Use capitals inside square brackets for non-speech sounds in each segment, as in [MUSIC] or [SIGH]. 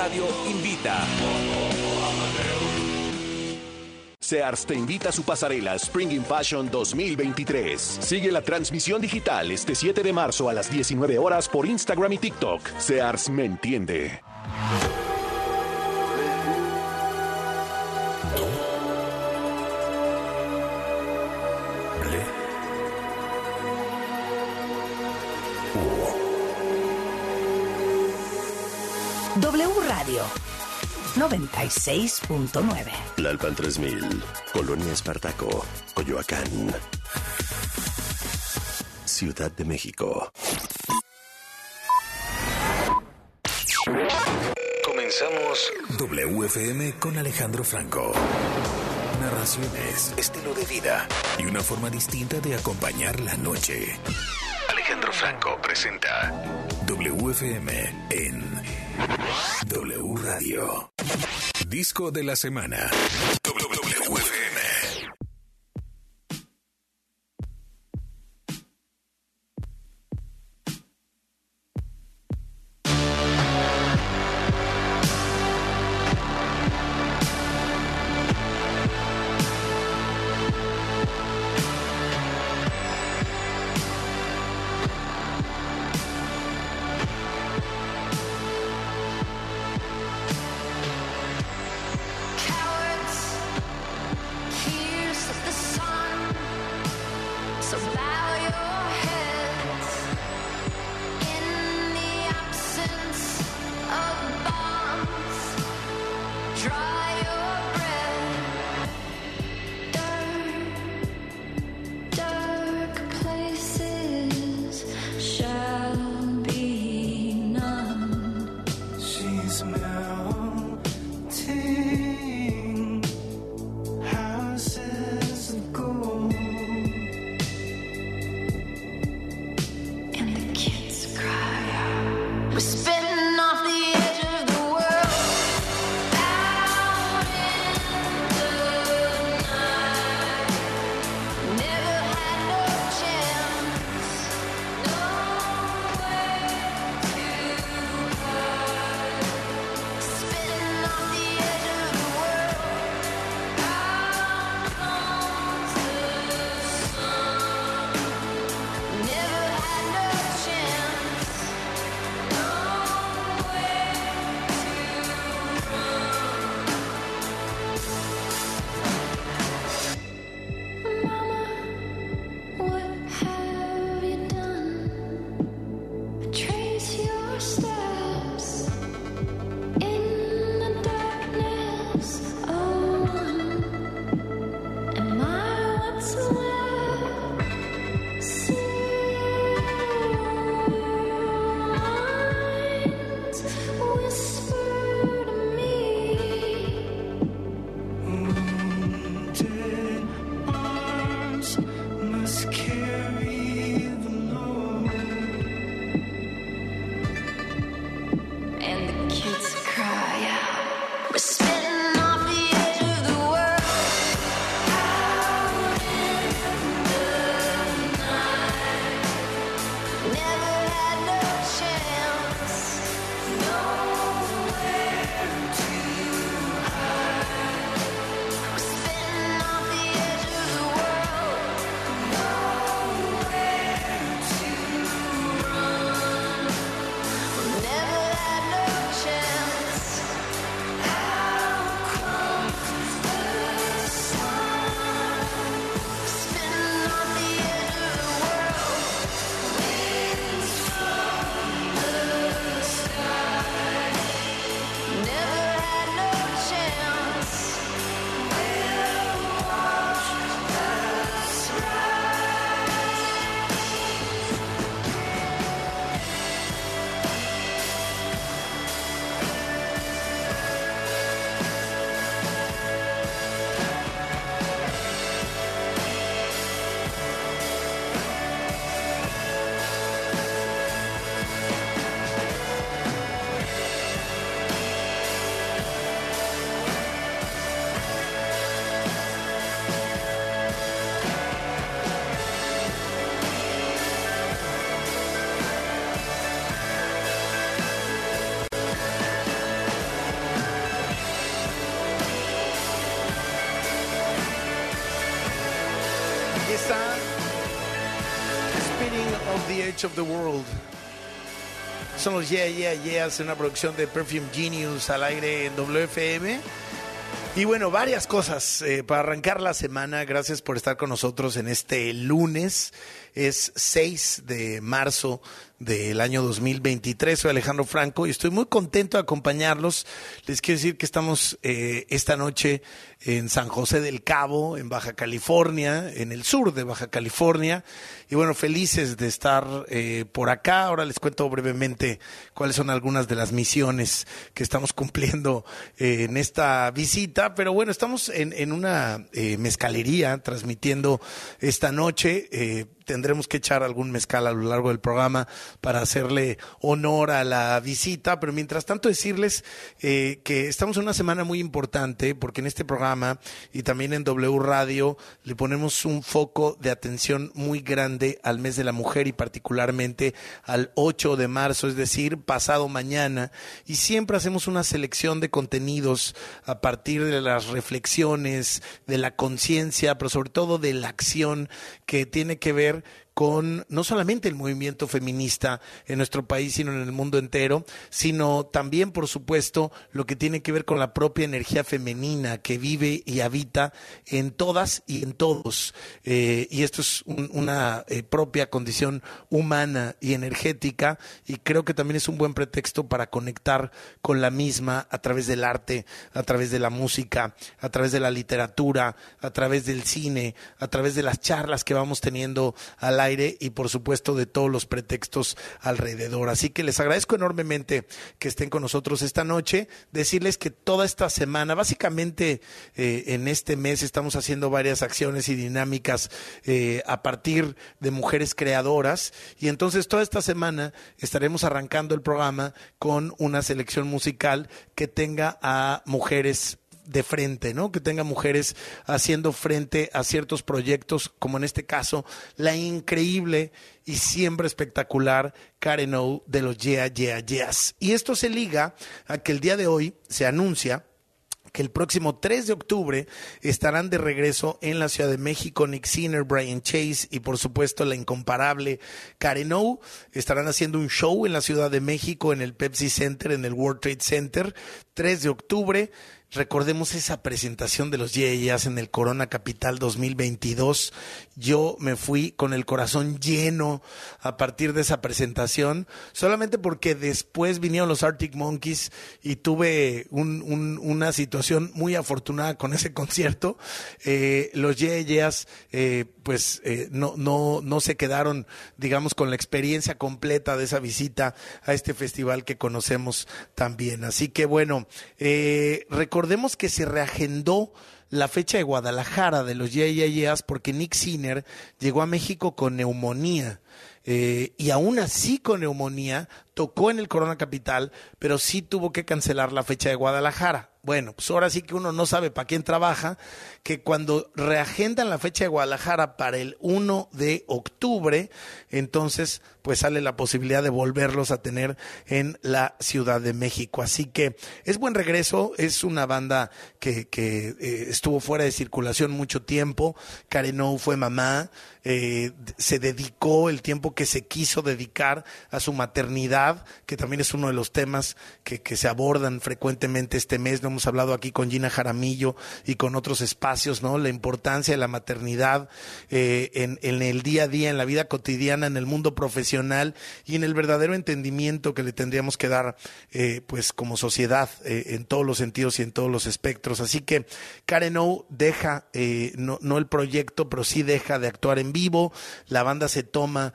Radio invita. Sears te invita a su pasarela Spring in Fashion 2023. Sigue la transmisión digital este 7 de marzo a las 19 horas por Instagram y TikTok. Sears me entiende. Radio 96.9. Lalpan 3000, Colonia Espartaco, Coyoacán. Ciudad de México. Comenzamos WFM con Alejandro Franco. Narraciones, estilo de vida y una forma distinta de acompañar la noche. Alejandro Franco presenta WFM en W Radio. Disco de la semana. Of the World. Son los Yeah, Yeah, Yeahs, una producción de Perfume Genius al aire en WFM. Y bueno, varias cosas eh, para arrancar la semana. Gracias por estar con nosotros en este lunes. Es 6 de marzo del año 2023. Soy Alejandro Franco y estoy muy contento de acompañarlos. Les quiero decir que estamos eh, esta noche en San José del Cabo, en Baja California, en el sur de Baja California. Y bueno, felices de estar eh, por acá. Ahora les cuento brevemente cuáles son algunas de las misiones que estamos cumpliendo eh, en esta visita. Pero bueno, estamos en, en una eh, mezcalería transmitiendo esta noche. Eh, tendremos que echar algún mezcal a lo largo del programa para hacerle honor a la visita, pero mientras tanto decirles eh, que estamos en una semana muy importante porque en este programa y también en W Radio le ponemos un foco de atención muy grande al mes de la mujer y particularmente al 8 de marzo, es decir, pasado mañana, y siempre hacemos una selección de contenidos a partir de las reflexiones, de la conciencia, pero sobre todo de la acción que tiene que ver con no solamente el movimiento feminista en nuestro país, sino en el mundo entero, sino también, por supuesto, lo que tiene que ver con la propia energía femenina que vive y habita en todas y en todos. Eh, y esto es un- una eh, propia condición humana y energética, y creo que también es un buen pretexto para conectar con la misma a través del arte, a través de la música, a través de la literatura, a través del cine, a través de las charlas que vamos teniendo aire y por supuesto de todos los pretextos alrededor. Así que les agradezco enormemente que estén con nosotros esta noche. Decirles que toda esta semana, básicamente eh, en este mes estamos haciendo varias acciones y dinámicas eh, a partir de mujeres creadoras y entonces toda esta semana estaremos arrancando el programa con una selección musical que tenga a mujeres de frente, ¿no? Que tenga mujeres haciendo frente a ciertos proyectos, como en este caso, la increíble y siempre espectacular Karen O de los Yeah, Yeah, Yeahs. Y esto se liga a que el día de hoy se anuncia que el próximo 3 de octubre estarán de regreso en la Ciudad de México Nick Sinner, Brian Chase y por supuesto la incomparable Karen O. Estarán haciendo un show en la Ciudad de México en el Pepsi Center, en el World Trade Center, 3 de octubre. Recordemos esa presentación de los Yeahs en el Corona Capital 2022. Yo me fui con el corazón lleno a partir de esa presentación, solamente porque después vinieron los Arctic Monkeys y tuve un- un- una situación muy afortunada con ese [LAUGHS] concierto. Eh, los Yeahs, eh, pues eh, no, no, no se quedaron, digamos, con la experiencia completa de esa visita a este festival que conocemos también. Así que bueno, eh, recordemos que se reagendó la fecha de Guadalajara de los Yeahs porque Nick Sinner llegó a México con neumonía. Eh, y aún así con neumonía tocó en el Corona Capital, pero sí tuvo que cancelar la fecha de Guadalajara. Bueno, pues ahora sí que uno no sabe para quién trabaja, que cuando reagendan la fecha de Guadalajara para el 1 de octubre, entonces pues sale la posibilidad de volverlos a tener en la Ciudad de México. Así que es buen regreso, es una banda que, que eh, estuvo fuera de circulación mucho tiempo, Karen O fue mamá, eh, se dedicó el tiempo que se quiso dedicar a su maternidad, que también es uno de los temas que, se abordan frecuentemente este mes. Lo hemos hablado aquí con Gina Jaramillo y con otros espacios, ¿no? La importancia de la maternidad eh, en, el día a día, en la vida cotidiana, en el mundo profesional y en el verdadero entendimiento que le tendríamos que dar, eh, pues, como sociedad, eh, en todos los sentidos y en todos los espectros. Así que Karen O deja, no, el proyecto, pero sí deja de actuar en vivo. La banda se toma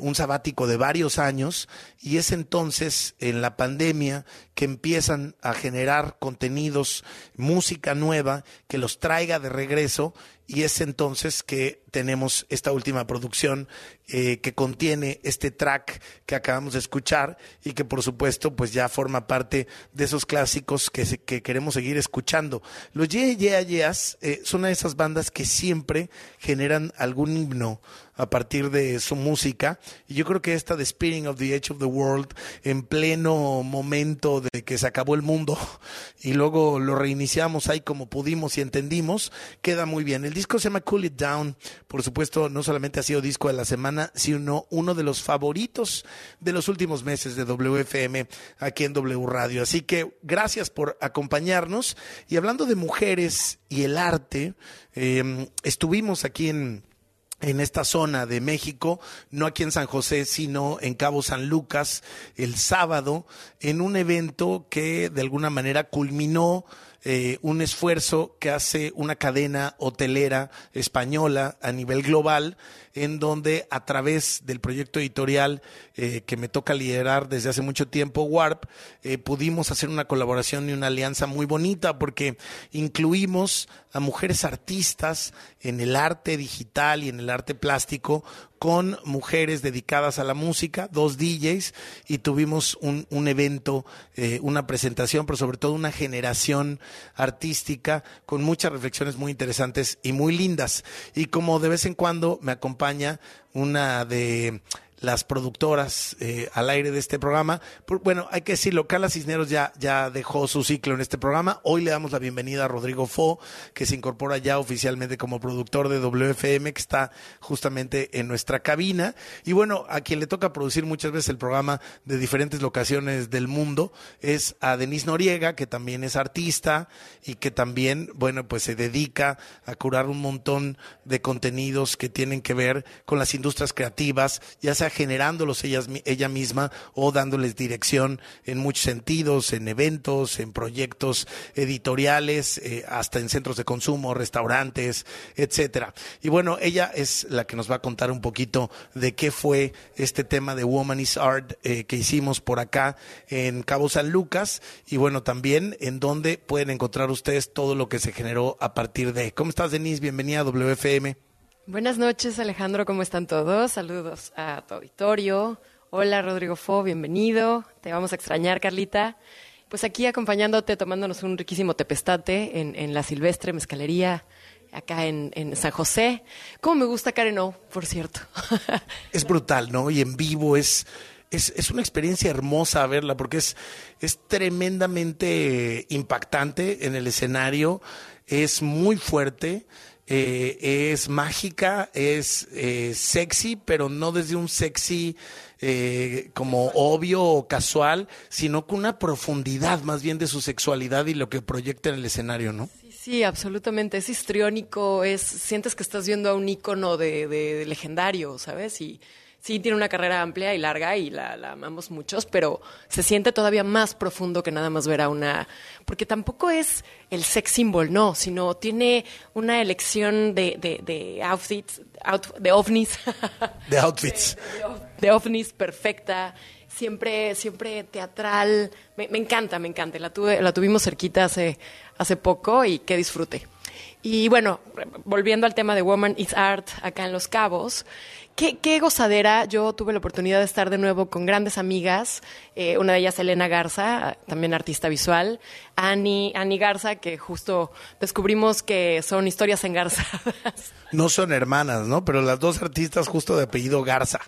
un sabático de varios años y es entonces en la pandemia que empiezan a generar contenidos, música nueva que los traiga de regreso y es entonces que tenemos esta última producción eh, que contiene este track que acabamos de escuchar y que por supuesto pues ya forma parte de esos clásicos que, se- que queremos seguir escuchando. Los Yeah Yeah Yeahs eh, son una de esas bandas que siempre generan algún himno a partir de su música. Y yo creo que esta de Spinning of the Edge of the World, en pleno momento de que se acabó el mundo [LAUGHS] y luego lo reiniciamos ahí como pudimos y entendimos, queda muy bien. El disco se llama Cool It Down. Por supuesto, no solamente ha sido disco de la semana, sino uno de los favoritos de los últimos meses de WFM aquí en W Radio. Así que gracias por acompañarnos. Y hablando de mujeres y el arte, eh, estuvimos aquí en en esta zona de México, no aquí en San José, sino en Cabo San Lucas, el sábado, en un evento que de alguna manera culminó eh, un esfuerzo que hace una cadena hotelera española a nivel global, en donde a través del proyecto editorial eh, que me toca liderar desde hace mucho tiempo, Warp, eh, pudimos hacer una colaboración y una alianza muy bonita porque incluimos a mujeres artistas en el arte digital y en el arte plástico con mujeres dedicadas a la música, dos DJs, y tuvimos un, un evento, eh, una presentación, pero sobre todo una generación artística con muchas reflexiones muy interesantes y muy lindas. Y como de vez en cuando me acompaña una de las productoras eh, al aire de este programa. Bueno, hay que decirlo, Carla Cisneros ya, ya dejó su ciclo en este programa. Hoy le damos la bienvenida a Rodrigo Fo, que se incorpora ya oficialmente como productor de WFM, que está justamente en nuestra cabina. Y bueno, a quien le toca producir muchas veces el programa de diferentes locaciones del mundo es a Denise Noriega, que también es artista y que también, bueno, pues se dedica a curar un montón de contenidos que tienen que ver con las industrias creativas, ya sea generándolos ellas, mi- ella misma o dándoles dirección en muchos sentidos, en eventos, en proyectos editoriales, eh, hasta en centros de consumo, restaurantes, etcétera. Y bueno, ella es la que nos va a contar un poquito de qué fue este tema de Woman is Art eh, que hicimos por acá en Cabo San Lucas y bueno, también en donde pueden encontrar ustedes todo lo que se generó a partir de. ¿Cómo estás, Denise? Bienvenida a WFM. Buenas noches, Alejandro, ¿cómo están todos? Saludos a tu auditorio. Hola, Rodrigo Fo, bienvenido. Te vamos a extrañar, Carlita. Pues aquí acompañándote, tomándonos un riquísimo tepestate en, en la Silvestre Mezcalería, acá en, en San José. ¿Cómo me gusta Karen O, por cierto? [LAUGHS] es brutal, ¿no? Y en vivo es, es, es una experiencia hermosa verla porque es, es tremendamente impactante en el escenario, es muy fuerte, eh, es mágica, es eh, sexy, pero no desde un sexy eh, como obvio o casual, sino con una profundidad más bien de su sexualidad y lo que proyecta en el escenario, ¿no? Sí, sí, absolutamente. Es histriónico, es, sientes que estás viendo a un ícono de, de- de legendario, ¿sabes? Y sí, tiene una carrera amplia y larga y la, la amamos muchos, pero se siente todavía más profundo que nada más ver a una... Porque tampoco es el sex symbol, no, sino tiene una elección de, de, de outfits, out- de ovnis. [LAUGHS] De outfits. [LAUGHS] de, ovnis perfecta, siempre, siempre teatral. Me, me encanta, me encanta. La, tuve, la tuvimos cerquita hace, hace poco y qué disfrute. Y bueno, volviendo al tema de Woman is Art acá en Los Cabos, qué, qué gozadera. Yo tuve la oportunidad de estar de nuevo con grandes amigas, eh, una de ellas Elena Garza, también artista visual, Ani, Ani Garza, que justo descubrimos que son historias engarzadas. [LAUGHS] No son hermanas, ¿no? Pero las dos artistas justo de apellido Garza.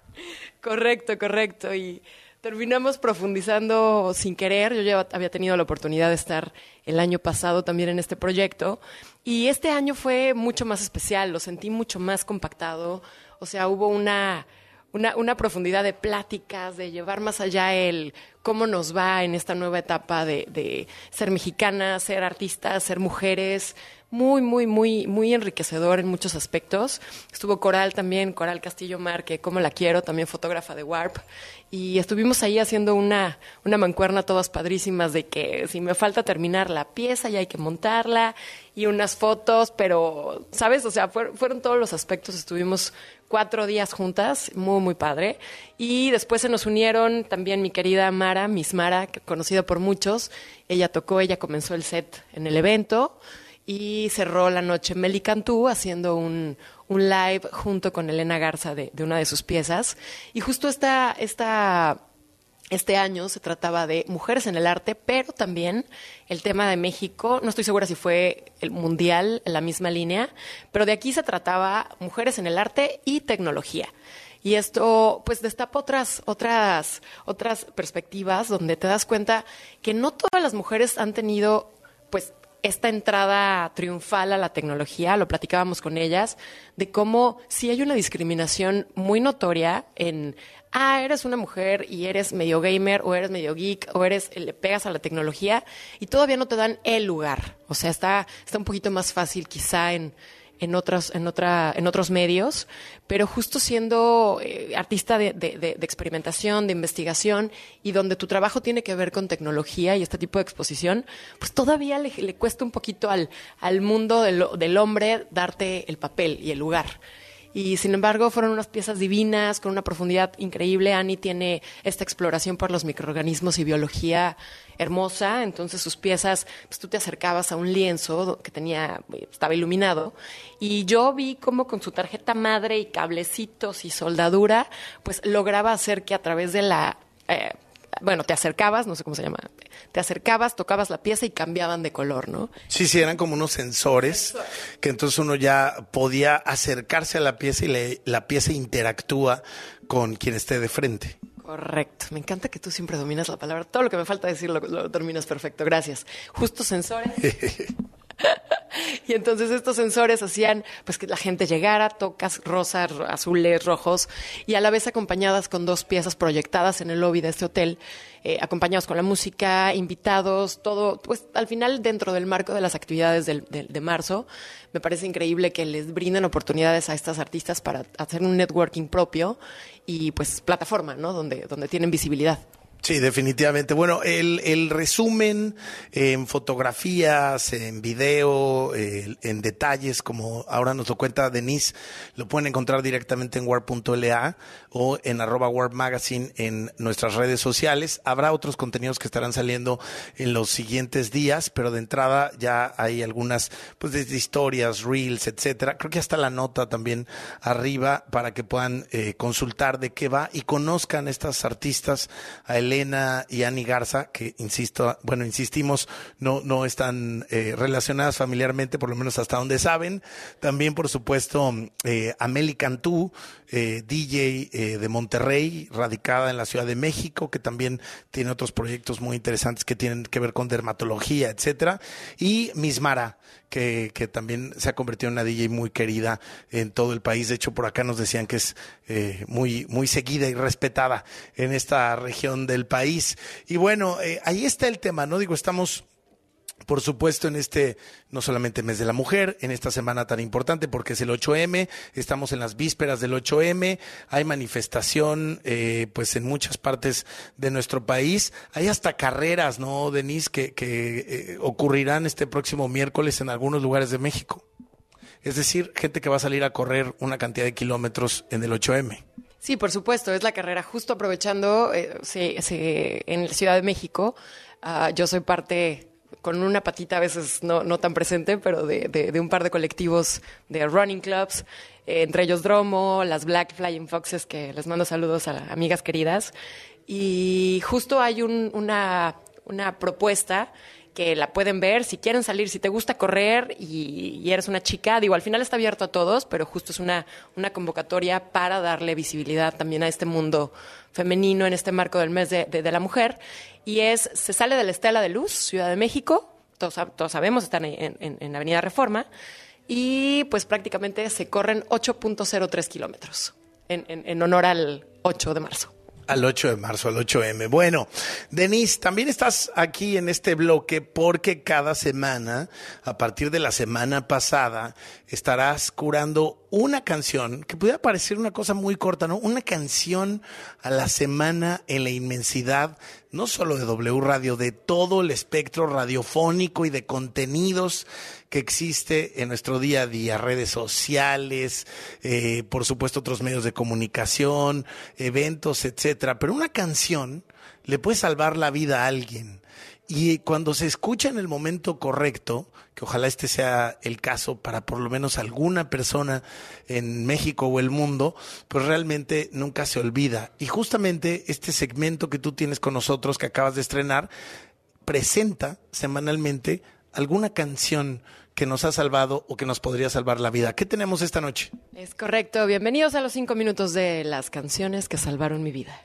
Correcto, correcto. Y terminamos profundizando sin querer. Yo ya había tenido la oportunidad de estar el año pasado también en este proyecto. Y este año fue mucho más especial, lo sentí mucho más compactado. O sea, hubo una, una, una profundidad de pláticas, de llevar más allá el cómo nos va en esta nueva etapa de, de ser mexicanas, ser artistas, ser mujeres. Muy, muy, muy, muy enriquecedor en muchos aspectos. Estuvo Coral también, Coral Castillo Mar, que como la quiero, también fotógrafa de Warp. Y estuvimos ahí haciendo una, una mancuerna todas padrísimas de que si me falta terminar la pieza ya hay que montarla y unas fotos, pero, ¿sabes? O sea, fuer- fueron todos los aspectos. Estuvimos cuatro días juntas, muy, muy padre. Y después se nos unieron también mi querida Mara, Miss Mara, conocida por muchos. Ella tocó, ella comenzó el set en el evento y cerró la noche Meli Cantú haciendo un, un live junto con Elena Garza de, de una de sus piezas. Y justo esta, esta, este año se trataba de mujeres en el arte, pero también el tema de México, no estoy segura si fue el mundial en la misma línea, pero de aquí se trataba mujeres en el arte y tecnología. Y esto, pues, destapa otras, otras, otras perspectivas donde te das cuenta que no todas las mujeres han tenido, pues, esta entrada triunfal a la tecnología, lo platicábamos con ellas, de cómo si hay una discriminación muy notoria en, ah, eres una mujer y eres medio gamer o eres medio geek o eres, le pegas a la tecnología y todavía no te dan el lugar. O sea, está, está un poquito más fácil quizá en, en otros, en otra, en otros medios, pero justo siendo eh, artista de, de- de- de experimentación, de investigación, y donde tu trabajo tiene que ver con tecnología y este tipo de exposición, pues todavía le, le cuesta un poquito al, al mundo del, del hombre darte el papel y el lugar. Y sin embargo, fueron unas piezas divinas, con una profundidad increíble. Annie tiene esta exploración por los microorganismos y biología hermosa. Entonces, sus piezas, pues tú te acercabas a un lienzo que tenía, estaba iluminado. Y yo vi cómo con su tarjeta madre y cablecitos y soldadura, pues lograba hacer que a través de la. eh, bueno, te acercabas, no sé cómo se llama, te acercabas, tocabas la pieza y cambiaban de color, ¿no? Sí, sí, eran como unos sensores que entonces uno ya podía acercarse a la pieza y le- la pieza interactúa con quien esté de frente. Correcto. Me encanta que tú siempre dominas la palabra. Todo lo que me falta decir lo, lo dominas perfecto. Gracias. Justo sensores. [LAUGHS] [LAUGHS] y entonces estos sensores hacían pues que la gente llegara, tocas rosas, ro- azules, rojos, y a la vez acompañadas con dos piezas proyectadas en el lobby de este hotel, eh, acompañados con la música, invitados, todo, pues al final dentro del marco de las actividades del- del- de marzo, me parece increíble que les brinden oportunidades a estas artistas para hacer un networking propio y pues plataforma, ¿no? Donde, donde tienen visibilidad. Sí, definitivamente. Bueno, el, el resumen en fotografías, en video, en detalles, como ahora nos lo cuenta Denise, lo pueden encontrar directamente en war.la o en arroba war magazine en nuestras redes sociales. Habrá otros contenidos que estarán saliendo en los siguientes días, pero de entrada ya hay algunas, pues desde historias, reels, etcétera. Creo que hasta la nota también arriba para que puedan eh, consultar de qué va y conozcan estas artistas, a Elena y Ani Garza, que insisto, bueno, insistimos, no, no están eh, relacionadas familiarmente, por lo menos hasta donde saben. También, por supuesto, eh, Ameli Cantú, eh, DJ eh, de Monterrey, radicada en la Ciudad de México, que también tiene otros proyectos muy interesantes que tienen que ver con dermatología, etcétera. Y Mismara, que, que también se ha convertido en una DJ muy querida en todo el país. De hecho, por acá nos decían que es muy, muy seguida y respetada en esta región del país. Y bueno, eh, ahí está el tema, ¿no? Digo, estamos por supuesto, en este, no solamente mes de la mujer, en esta semana tan importante porque es el 8M, estamos en las vísperas del 8M, hay manifestación, eh, pues en muchas partes de nuestro país, hay hasta carreras, ¿no, Denise, que, que eh, ocurrirán este próximo miércoles en algunos lugares de México. Es decir, gente que va a salir a correr una cantidad de kilómetros en el 8M. Sí, por supuesto, es la carrera. Justo aprovechando, eh, en la Ciudad de México, ah, yo soy parte, con una patita a veces no, tan presente, pero de, de- de un par de colectivos de running clubs, eh, entre ellos Dromo, las Black Flying Foxes, que les mando saludos a amigas queridas. Y justo hay un- una, una propuesta que la pueden ver si quieren salir, si te gusta correr y, eres una chica, digo, al final está abierto a todos, pero justo es una, una convocatoria para darle visibilidad también a este mundo femenino en este marco del mes de, de- la mujer. Y es, se sale de la Estela de Luz, Ciudad de México, todos, todos sabemos, están en, en- en Avenida Reforma, y pues prácticamente se corren 8.03 kilómetros en- en honor al 8 de marzo. Al 8 de marzo, al 8M. Bueno, Denise, también estás aquí en este bloque porque cada semana, a partir de la semana pasada, estarás curando una canción que pudiera parecer una cosa muy corta, ¿no? Una canción a la semana en la inmensidad, no solo de W Radio, de todo el espectro radiofónico y de contenidos que existe en nuestro día a día, redes sociales, eh, por supuesto otros medios de comunicación, eventos, etcétera. Pero una canción le puede salvar la vida a alguien. Y cuando se escucha en el momento correcto, que ojalá este sea el caso para por lo menos alguna persona en México o el mundo, pues realmente nunca se olvida. Y justamente este segmento que tú tienes con nosotros, que acabas de estrenar, presenta semanalmente alguna canción que nos ha salvado o que nos podría salvar la vida. ¿Qué tenemos esta noche? Es correcto. Bienvenidos a los cinco minutos de las canciones que salvaron mi vida.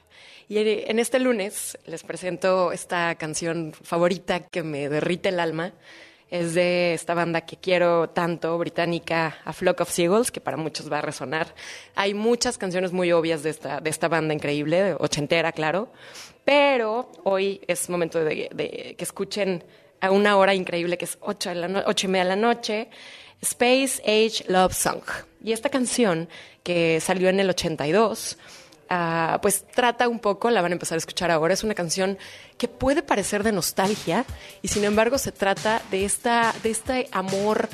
Y en este lunes les presento esta canción favorita que me derrite el alma. es de esta banda que quiero tanto, británica, A Flock of Seagulls, que para muchos va a resonar. Hay muchas canciones muy obvias de esta, de esta banda increíble, ochentera, claro. Pero hoy es momento de, de que escuchen a una hora increíble que es ocho, de la y media de la noche, Space Age Love Song. Y esta canción que salió en el 82, ah, pues trata un poco, la van a empezar a escuchar ahora, es una canción que puede parecer de nostalgia y sin embargo se trata de, esta, de este amor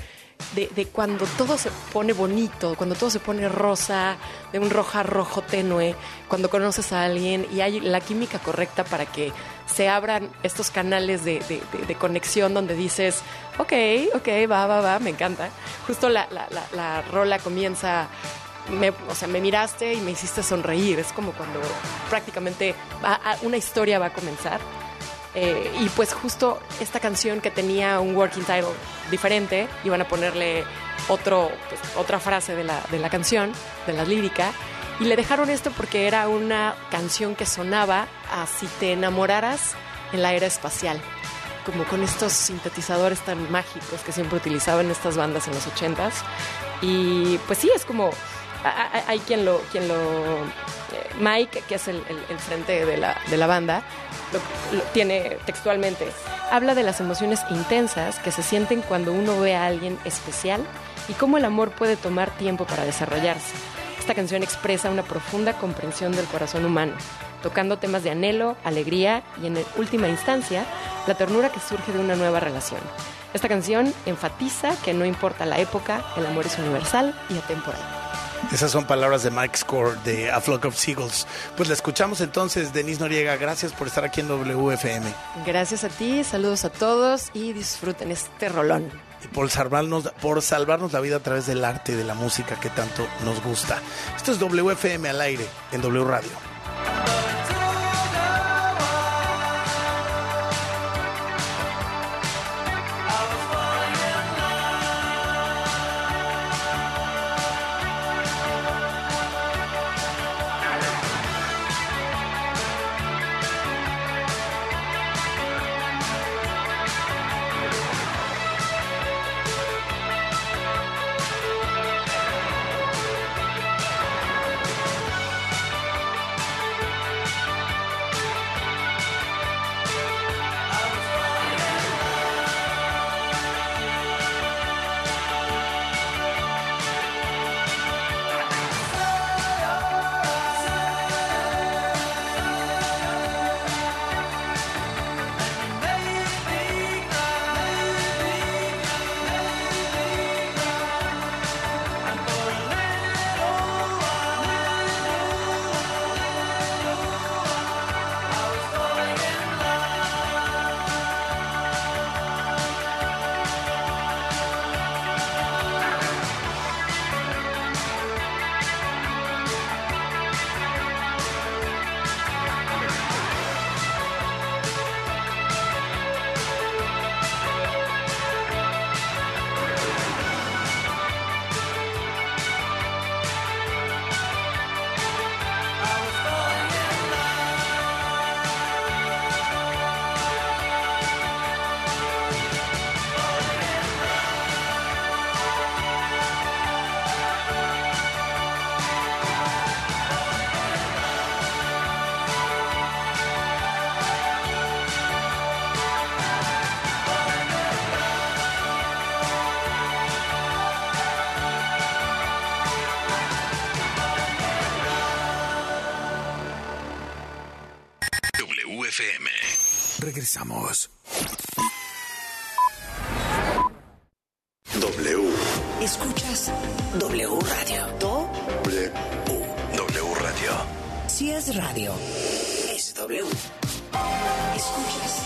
de, de cuando todo se pone bonito, cuando todo se pone rosa, de un roja rojo tenue, cuando conoces a alguien y hay la química correcta para que se abran estos canales de, de- conexión donde dices, ok, ok, va, va, va, me encanta. Justo la, la- la- la rola comienza, me, o sea, me miraste y me hiciste sonreír. Es como cuando prácticamente una historia va a comenzar. Eh, y pues justo esta canción que tenía un working title diferente, iban a ponerle otro, pues, otra frase de la, de la canción, de la lírica, y le dejaron esto porque era una canción que sonaba a si te enamoraras en la era espacial, como con estos sintetizadores tan mágicos que siempre utilizaban estas bandas en los ochentas. Y pues sí, es como hay quien lo, quien lo eh, Mike, que es el, frente de la, de la banda, lo tiene textualmente. Habla de las emociones intensas que se sienten cuando uno ve a alguien especial y cómo el amor puede tomar tiempo para desarrollarse. Esta canción expresa una profunda comprensión del corazón humano, tocando temas de anhelo, alegría y en última instancia, la ternura que surge de una nueva relación. Esta canción enfatiza que no importa la época, el amor es universal y atemporal. Esas son palabras de Mike Score de A Flock of Seagulls. Pues la escuchamos entonces, Denise Noriega. Gracias por estar aquí en WFM Gracias a ti, saludos a todos y disfruten este rolón. Por salvarnos, por salvarnos la vida a través del arte y de la música que tanto nos gusta. Esto es WFM al aire en W Radio. Regresamos. W. Escuchas W Radio. Do, W. W Radio. si es radio, es W. Escuchas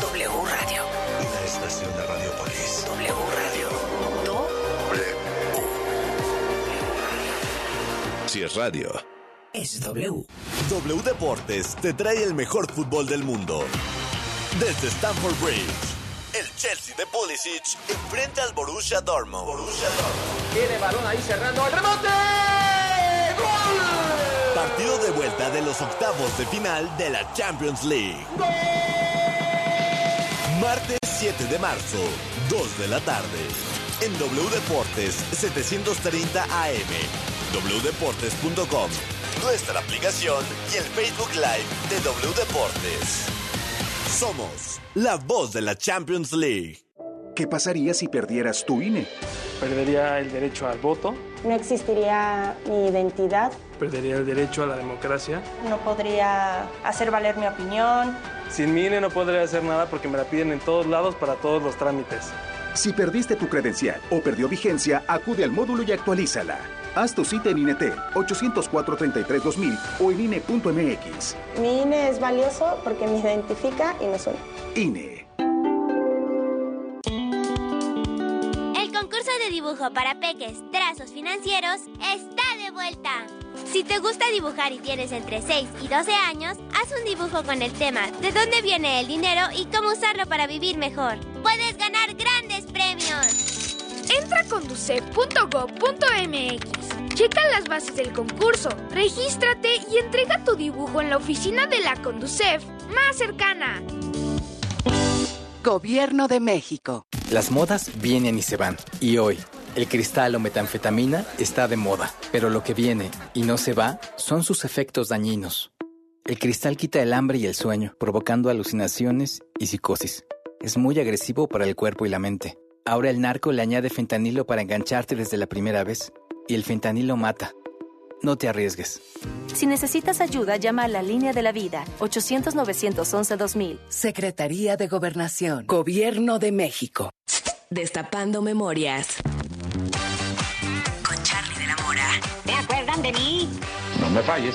W Radio. Una estación de Radiopolis. W Radio. Do, W. Si es radio. es W. W Deportes te trae el mejor fútbol del mundo. Desde Stamford Bridge, el Chelsea de Pulisic enfrenta al Borussia Dortmund. Borussia Dortmund. Tiene balón ahí cerrando el rebote. ¡Gol! Partido de vuelta de los octavos de final de la Champions League. Martes 7 de marzo, 2 de la tarde. En W Deportes 730 AM, wdeportes.com, nuestra aplicación y el Facebook Live de W Deportes. Somos la voz de la Champions League. ¿Qué pasaría si perdieras tu INE? Perdería el derecho al voto, No existiría mi identidad, perdería el derecho a la democracia. no podría hacer valer mi opinión. Sin mi INE no podría hacer nada porque me la piden en todos lados para todos los trámites. Si perdiste tu credencial o perdió vigencia, acude al módulo y actualízala. Haz tu cita en INETEL 804-33-2000 o en INE.mx. Mi INE es valioso porque me identifica y me suena. INE. El concurso de dibujo para peques, trazos financieros, está de vuelta. Si te gusta dibujar y tienes entre 6 y 12 años, haz un dibujo con el tema de dónde viene el dinero y cómo usarlo para vivir mejor. Puedes ganar grandes premios. Entra a conducef.gov.mx. Checa las bases del concurso, regístrate y entrega tu dibujo en la oficina de la Conducef más cercana. Gobierno de México. Las modas vienen y se van. Y hoy, el cristal o metanfetamina está de moda. Pero lo que viene y no se va son sus efectos dañinos. El cristal quita el hambre y el sueño, provocando alucinaciones y psicosis. Es muy agresivo para el cuerpo y la mente. Ahora el narco le añade fentanilo para engancharte desde la primera vez. Y el fentanilo mata. No te arriesgues. Si necesitas ayuda, llama a la línea de la vida 800-911-2000. Secretaría de Gobernación. Gobierno de México. Destapando memorias. Con Charlie de la Mora. ¿Se acuerdan de mí? No me falles.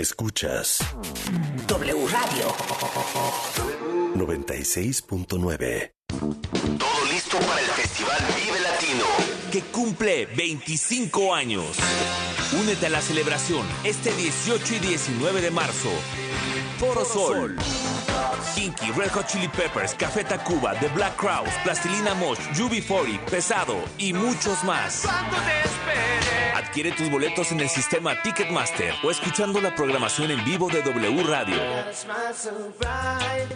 Escuchas W Radio. 96.9. Todo listo para el Festival Vive Latino. que cumple 25 años. Únete a la celebración este 18 y 19 de marzo. Foro Sol. Kinky, Red Hot Chili Peppers, Café Tacuba, The Black Crowes, Plastilina Mosh, UB40, Pesado y muchos más. Adquiere tus boletos en el sistema Ticketmaster o escuchando la programación en vivo de W Radio.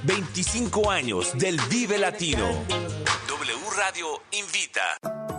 25 años del Vive Latino. W Radio invita.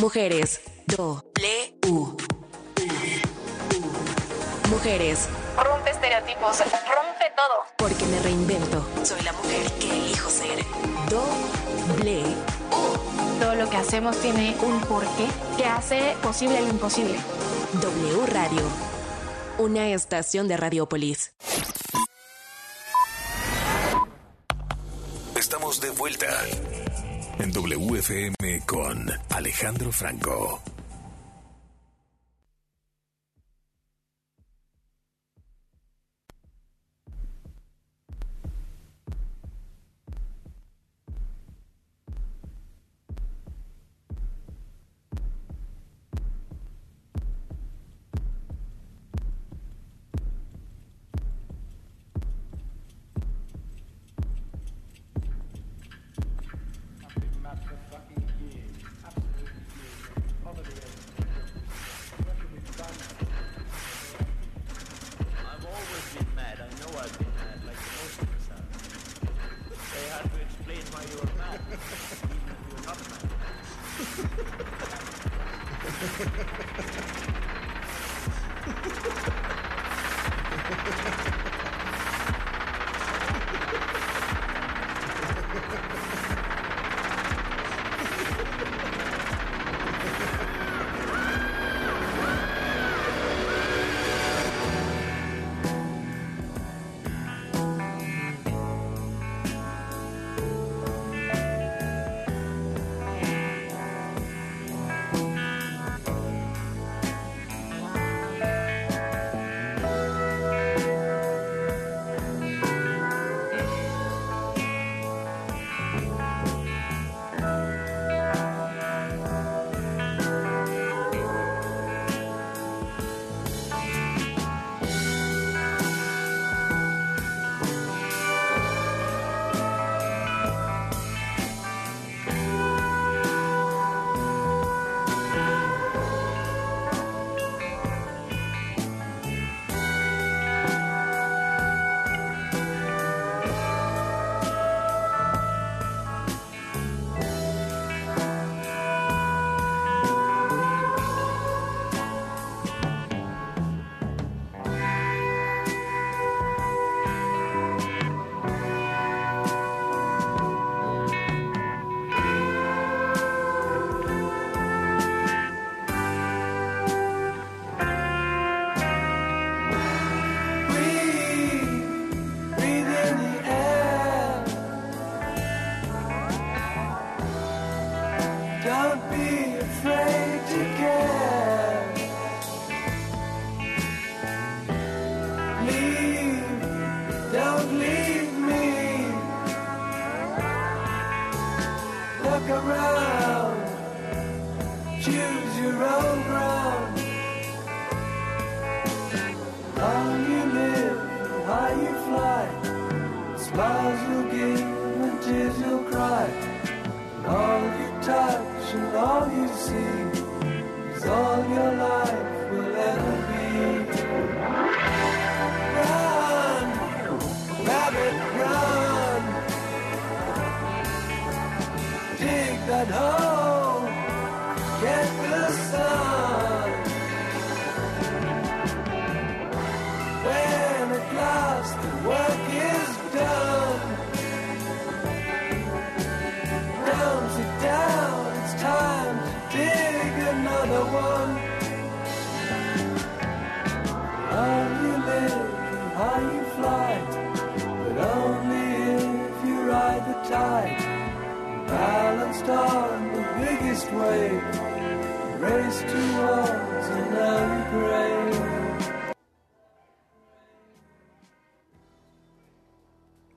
Mujeres. W. Mujeres. Rompe estereotipos, rompe todo. Porque me reinvento. Soy la mujer que elijo ser. Doble. Todo lo que hacemos tiene un porqué que hace posible lo imposible. W Radio. Una estación de Radiopolis. Estamos de vuelta. En WFM con Alejandro Franco.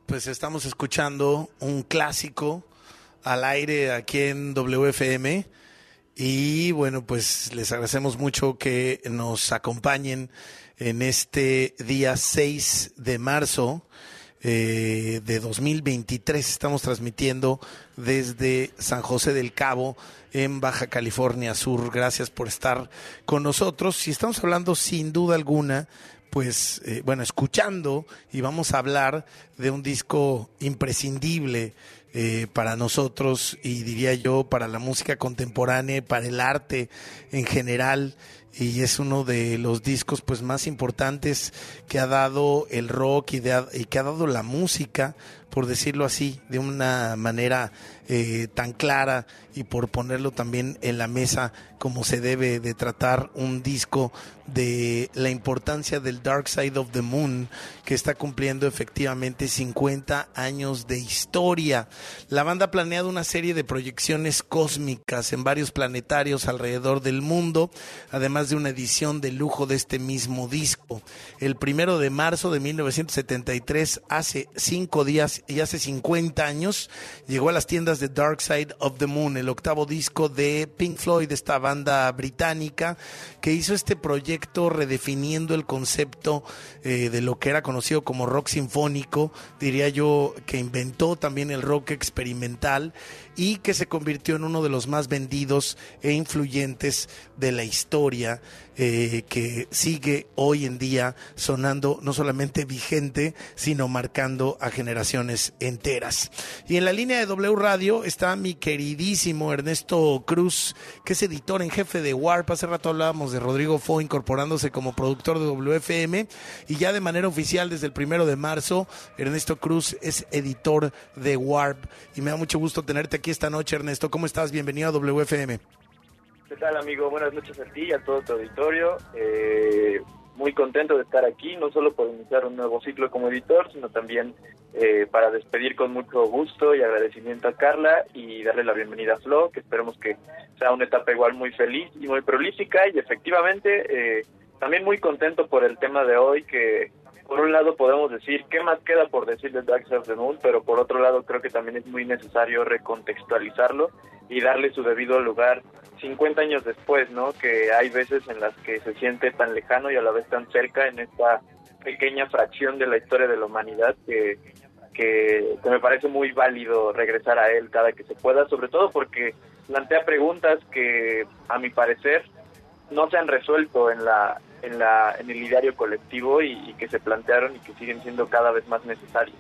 Pues estamos escuchando un clásico al aire aquí en WFM. Y bueno, pues les agradecemos mucho que nos acompañen en este día 6 de marzo eh, de 2023. Estamos transmitiendo desde San José del Cabo, en Baja California Sur. Gracias por estar con nosotros. Y estamos hablando sin duda alguna pues, eh, bueno, escuchando y vamos a hablar de un disco imprescindible eh, para nosotros y diría yo para la música contemporánea, para el arte en general. Y es uno de los discos pues más importantes que ha dado el rock y, de, y que ha dado la música por decirlo así, de una manera eh, tan clara y por ponerlo también en la mesa como se debe de tratar un disco de la importancia del Dark Side of the Moon que está cumpliendo efectivamente 50 años de historia. La banda ha planeado una serie de proyecciones cósmicas en varios planetarios alrededor del mundo, además de una edición de lujo de este mismo disco. El primero de marzo de 1973, hace cinco días y hace 50 años, llegó a las tiendas de Dark Side of the Moon, el octavo disco de Pink Floyd, esta banda británica, que hizo este proyecto redefiniendo el concepto eh, de lo que era conocido como rock sinfónico, diría yo, que inventó también el rock experimental y que se convirtió en uno de los más vendidos e influyentes de la historia, eh, que sigue hoy en día sonando no solamente vigente, sino marcando a generaciones enteras. Y en la línea de W Radio está mi queridísimo Ernesto Cruz, que es editor en jefe de Warp. Hace rato hablábamos de Rodrigo Fo incorporándose como productor de WFM y ya de manera oficial desde el primero de marzo, Ernesto Cruz es editor de Warp y me da mucho gusto tenerte aquí esta noche, Ernesto. ¿Cómo estás? Bienvenido a WFM. ¿Qué tal, amigo? Buenas noches a ti y a todo tu auditorio. Eh, muy contento de estar aquí, no solo por iniciar un nuevo ciclo como editor, sino también eh, para despedir con mucho gusto y agradecimiento a Carla y darle la bienvenida a Flo, que esperemos que sea una etapa igual muy feliz y muy prolífica y efectivamente eh, también muy contento por el tema de hoy que por un lado podemos decir qué más queda por decir de Dark Side of Moon, pero por otro lado creo que también es muy necesario recontextualizarlo y darle su debido lugar 50 años después, ¿no? Que hay veces en las que se siente tan lejano y a la vez tan cerca en esta pequeña fracción de la historia de la humanidad que, que me parece muy válido regresar a él cada que se pueda, sobre todo porque plantea preguntas que a mi parecer no se han resuelto en la en, la, en el ideario colectivo y, que se plantearon y que siguen siendo cada vez más necesarios.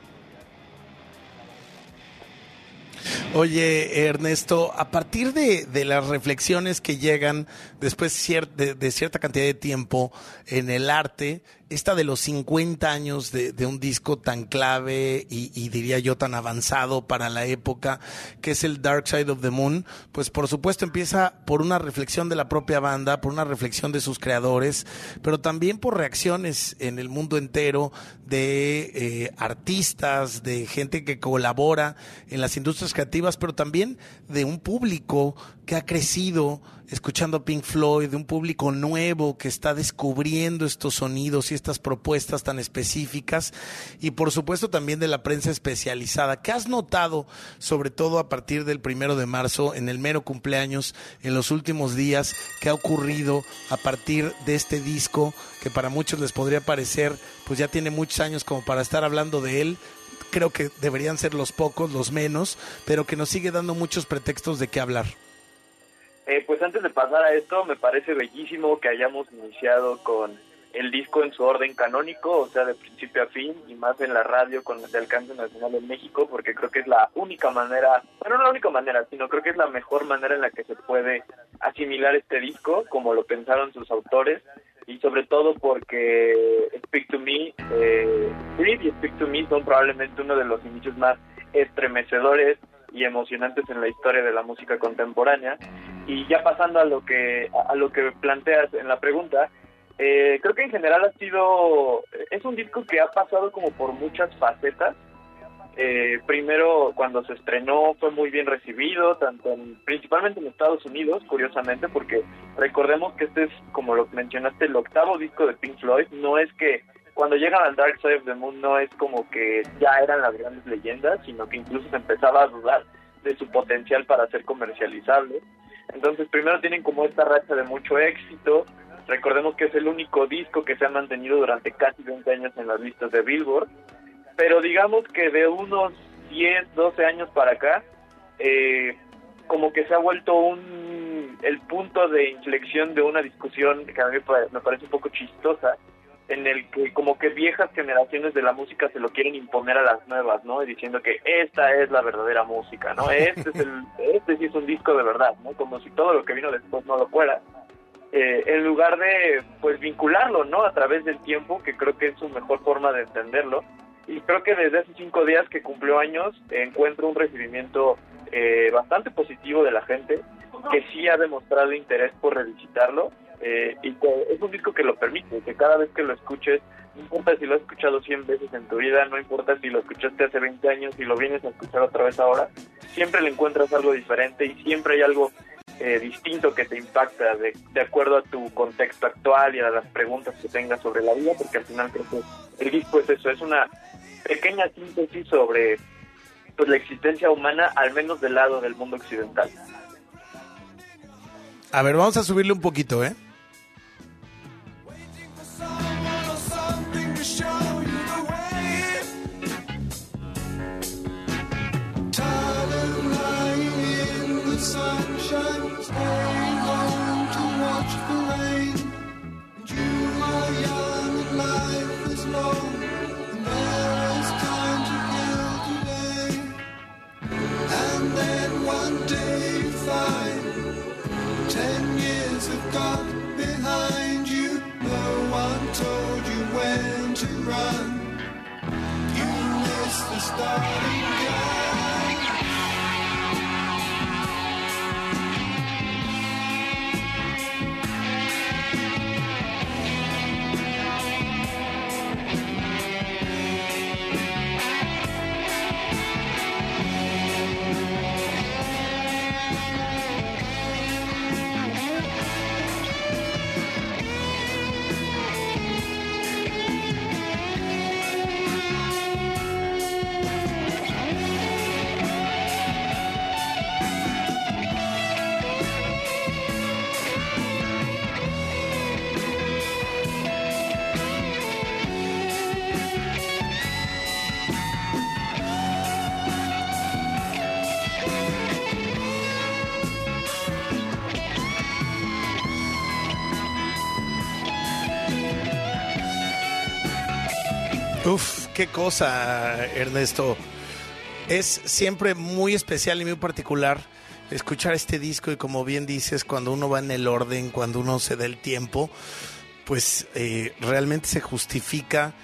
Oye, Ernesto, a partir de, las reflexiones que llegan después de, de, cierta cantidad de tiempo en el arte, esta de los 50 años de, de un disco tan clave y, y, diría yo tan avanzado para la época, que es el Dark Side of the Moon, pues por supuesto empieza por una reflexión de la propia banda, por una reflexión de sus creadores, pero también por reacciones en el mundo entero de eh, artistas, de gente que colabora en las industrias creativas, pero también de un público que ha crecido escuchando Pink Floyd, de un público nuevo que está descubriendo estos sonidos y estas propuestas tan específicas y por supuesto también de la prensa especializada. ¿Qué has notado, sobre todo a partir del primero de marzo, en el mero cumpleaños, en los últimos días, qué ha ocurrido a partir de este disco que para muchos les podría parecer, pues ya tiene muchos años como para estar hablando de él, creo que deberían ser los pocos, los menos, pero que nos sigue dando muchos pretextos de qué hablar. Eh, pues antes de pasar a esto, me parece bellísimo que hayamos iniciado con el disco en su orden canónico, o sea, de principio a fin, y más en la radio con el alcance nacional en México, porque creo que es la única manera, bueno, no la única manera, sino creo que es la mejor manera en la que se puede asimilar este disco, como lo pensaron sus autores, y sobre todo porque Speak to Me, eh, y Speak to Me son probablemente uno de los inicios más estremecedores y emocionantes en la historia de la música contemporánea. Y ya pasando a lo que a lo que planteas en la pregunta, eh, creo que en general ha sido es un disco que ha pasado como por muchas facetas. Eh, primero, cuando se estrenó fue muy bien recibido, tanto principalmente en Estados Unidos, curiosamente, porque recordemos que este es, como lo mencionaste, el octavo disco de Pink Floyd. No es que cuando llegan al Dark Side of the Moon no es como que ya eran las grandes leyendas, sino que incluso se empezaba a dudar de su potencial para ser comercializable. Entonces, primero tienen como esta racha de mucho éxito. Recordemos que es el único disco que se ha mantenido durante casi 20 años en las listas de Billboard. Pero digamos que de unos 10, 12 años para acá, eh, como que se ha vuelto un el punto de inflexión de una discusión que a mí me parece un poco chistosa, en el que como que viejas generaciones de la música se lo quieren imponer a las nuevas, ¿no? Y diciendo que esta es la verdadera música, ¿no? Este es el, [LAUGHS] este sí es un disco de verdad, ¿no? Como si todo lo que vino después no lo fuera. eh, en lugar de pues vincularlo, ¿no? A través del tiempo, que creo que es su mejor forma de entenderlo. Y creo que desde hace cinco días que cumplió años encuentro un recibimiento eh, bastante positivo de la gente, que sí ha demostrado interés por revisitarlo eh, y que es un disco que lo permite, que cada vez que lo escuches, no importa si lo has escuchado 100 veces en tu vida, no importa si lo escuchaste hace 20 años y lo vienes a escuchar otra vez ahora, siempre le encuentras algo diferente y siempre hay algo eh, distinto que te impacta de, de acuerdo a tu contexto actual y a las preguntas que tengas sobre la vida, porque al final creo que el disco es eso, es una pequeña síntesis sobre pues la existencia humana, al menos del lado del mundo occidental. A ver, vamos a subirle un poquito, ¿eh? Gone behind you. No one told you when to run. You missed the starting qué cosa, Ernesto. Es siempre muy especial y muy particular escuchar este disco y como bien dices, cuando uno va en el orden, cuando uno se da el tiempo, pues eh, realmente se justifica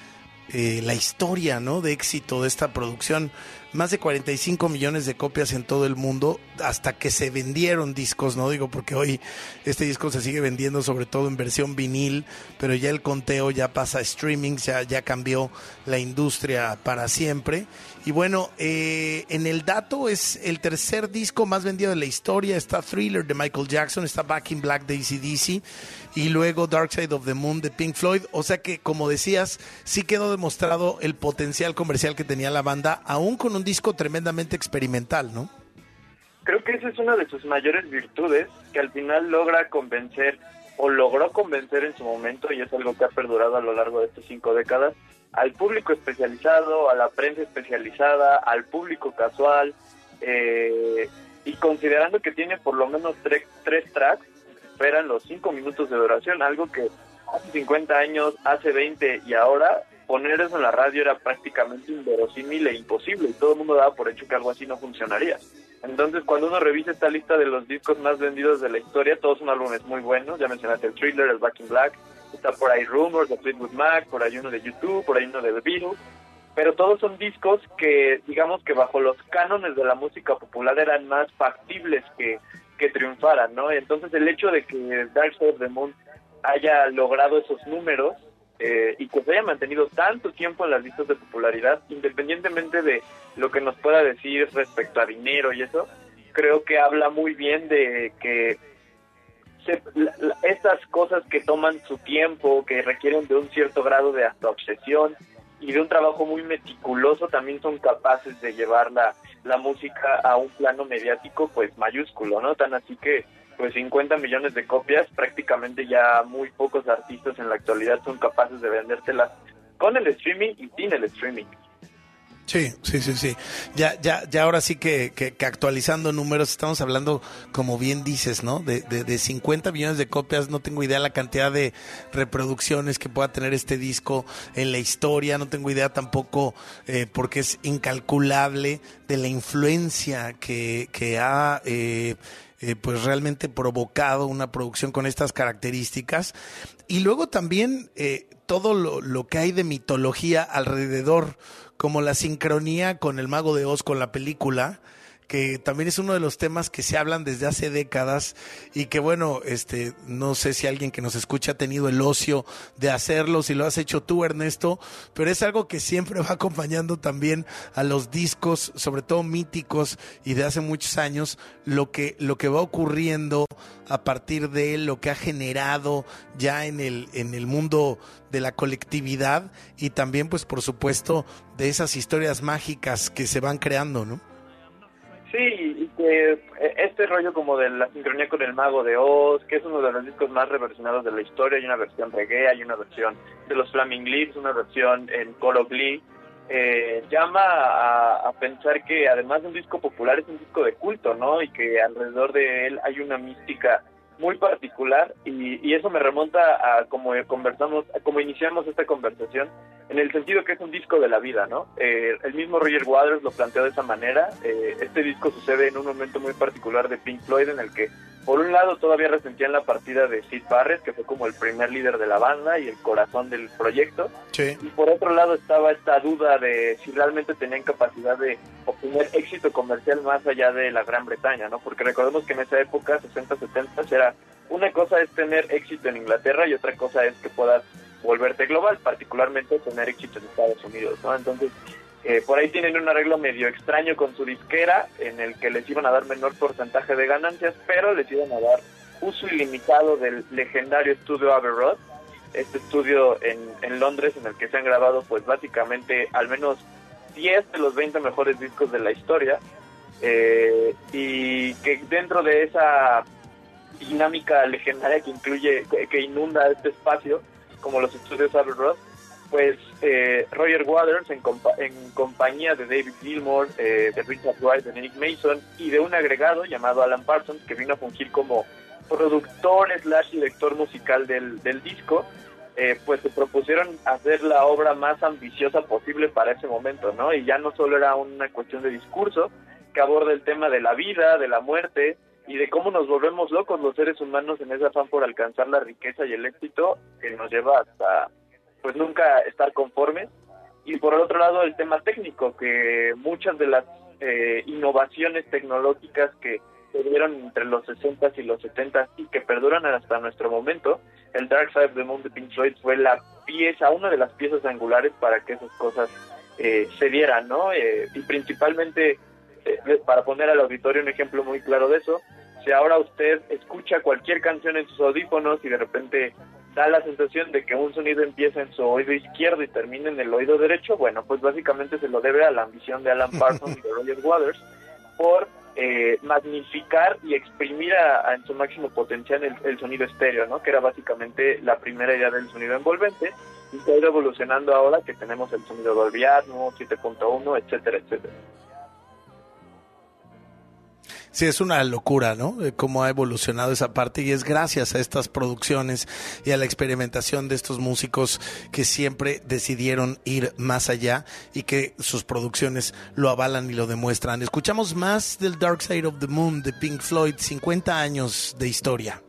eh, la historia ¿no? de éxito de esta producción. Más de 45 millones de copias en todo el mundo hasta que se vendieron discos, no digo porque hoy este disco se sigue vendiendo sobre todo en versión vinil, pero ya el conteo ya pasa a streaming, ya, ya cambió la industria para siempre. Y bueno, eh, en el dato es el tercer disco más vendido de la historia, está Thriller de Michael Jackson, está Back in Black de ACDC y luego Dark Side of the Moon de Pink Floyd. O sea que, como decías, sí quedó demostrado el potencial comercial que tenía la banda, aún con un disco tremendamente experimental, ¿no? Creo que esa es una de sus mayores virtudes, que al final logra convencer o logró convencer en su momento, y es algo que ha perdurado a lo largo de estas cinco décadas, al público especializado, a la prensa especializada, al público casual, eh, y considerando que tiene por lo menos tres, tres tracks, esperan los cinco minutos de duración, algo que hace 50 años, hace 20 y ahora poner eso en la radio era prácticamente inverosímil e imposible y todo el mundo daba por hecho que algo así no funcionaría. Entonces, cuando uno revisa esta lista de los discos más vendidos de la historia, todos son álbumes muy buenos. Ya mencionaste el Thriller, el Back in Black, está por ahí Rumors de Fleetwood Mac, por ahí uno de YouTube, por ahí uno de The Beatles. Pero todos son discos que, digamos que bajo los cánones de la música popular eran más factibles que, que triunfaran, ¿no? Entonces, el hecho de que Dark Side of the Moon haya logrado esos números eh, y que se haya mantenido tanto tiempo en las listas de popularidad, independientemente de lo que nos pueda decir respecto a dinero y eso, creo que habla muy bien de que se, la- estas cosas que toman su tiempo, que requieren de un cierto grado de hasta obsesión y de un trabajo muy meticuloso, también son capaces de llevar la, la música a un plano mediático pues mayúsculo, ¿no? Tan así que pues 50 millones de copias, prácticamente ya muy pocos artistas en la actualidad son capaces de vendértelas con el streaming y sin el streaming. Sí, sí, sí, sí. Ya, ya, ya ahora sí que, que- actualizando números, estamos hablando, como bien dices, ¿no? De, de, de 50 millones de copias, no tengo idea la cantidad de reproducciones que pueda tener este disco en la historia, no tengo idea tampoco, eh, porque es incalculable de la influencia que, que ha... eh, eh, pues realmente provocado una producción con estas características. Y luego también eh, todo lo, lo que hay de mitología alrededor, como la sincronía con el mago de Oz, con la película, que también es uno de los temas que se hablan desde hace décadas y que bueno, este, no sé si alguien que nos escucha ha tenido el ocio de hacerlo, si lo has hecho tú, Ernesto, pero es algo que siempre [LAUGHS] va acompañando también a los discos, sobre todo míticos y de hace muchos años, lo que, lo que va ocurriendo a partir de lo que ha generado ya en el, en el mundo de la colectividad y también, pues, por supuesto, de esas historias mágicas que se van creando, ¿no? Sí, y que eh, este rollo como de la sincronía con el mago de Oz, que es uno de los discos más reversionados de la historia, hay una versión reggae, hay una versión de los Flaming Lips, una versión en of Glee, eh, llama a pensar que además de un disco popular es un disco de culto, ¿no? Y que alrededor de él hay una mística muy particular y, y eso me remonta a como conversamos, a como iniciamos esta conversación, en el sentido que es un disco de la vida, ¿no? Eh, el mismo Roger Waters lo planteó de esa manera. Eh, este disco sucede en un momento muy particular de Pink Floyd en el que, por un lado, todavía resentían la partida de Sid Barrett, que fue como el primer líder de la banda y el corazón del proyecto. Sí. Y por otro lado estaba esta duda de si realmente tenían capacidad de obtener éxito comercial más allá de la Gran Bretaña, ¿no? Porque recordemos que en esa época, 60, 70, era una cosa es tener éxito en Inglaterra y otra cosa es que puedas volverte global, particularmente tener éxito en Estados Unidos, ¿no? Entonces, eh, por ahí tienen un arreglo medio extraño con su disquera, en el que les iban a dar menor porcentaje de ganancias, pero les iban a dar uso ilimitado del legendario estudio Abbey Road, este estudio en, en Londres en el que se han grabado pues básicamente al menos 10 de los 20 mejores discos de la historia, eh, y que dentro de esa dinámica legendaria que incluye, que, inunda este espacio, como los estudios Abbey Road, pues eh, Roger Waters en, compa en, compañía de David Gilmour, eh, de Richard Wright, de Nick Mason y de un agregado llamado Alan Parsons que vino a fungir como productor slash director musical del, del disco, eh, pues se propusieron hacer la obra más ambiciosa posible para ese momento, ¿no? Y ya no solo era una cuestión de discurso, que aborda el tema de la vida, de la muerte y de cómo nos volvemos locos los seres humanos en ese afán por alcanzar la riqueza y el éxito que nos lleva hasta pues nunca estar conformes. Y por el otro lado el tema técnico que muchas de las eh, innovaciones tecnológicas que se dieron entre los 60 y los 70 y que perduran hasta nuestro momento el Dark Side of the Moon de Pink Floyd fue la pieza una de las piezas angulares para que esas cosas eh, se dieran no eh, y principalmente para poner al auditorio un ejemplo muy claro de eso, si ahora usted escucha cualquier canción en sus audífonos y de repente da la sensación de que un sonido empieza en su oído izquierdo y termina en el oído derecho, bueno, pues básicamente se lo debe a la ambición de Alan Parsons y de Roger Waters por eh, magnificar y exprimir a, en su máximo potencial el, el, sonido estéreo, ¿no? Que era básicamente la primera idea del sonido envolvente y que ha ido evolucionando ahora que tenemos el sonido Dolby Atmos, 7.1, etcétera, etcétera. Sí, es una locura, ¿no? Cómo ha evolucionado esa parte y es gracias a estas producciones y a la experimentación de estos músicos que siempre decidieron ir más allá y que sus producciones lo avalan y lo demuestran. Escuchamos más del Dark Side of the Moon de Pink Floyd, 50 años de historia.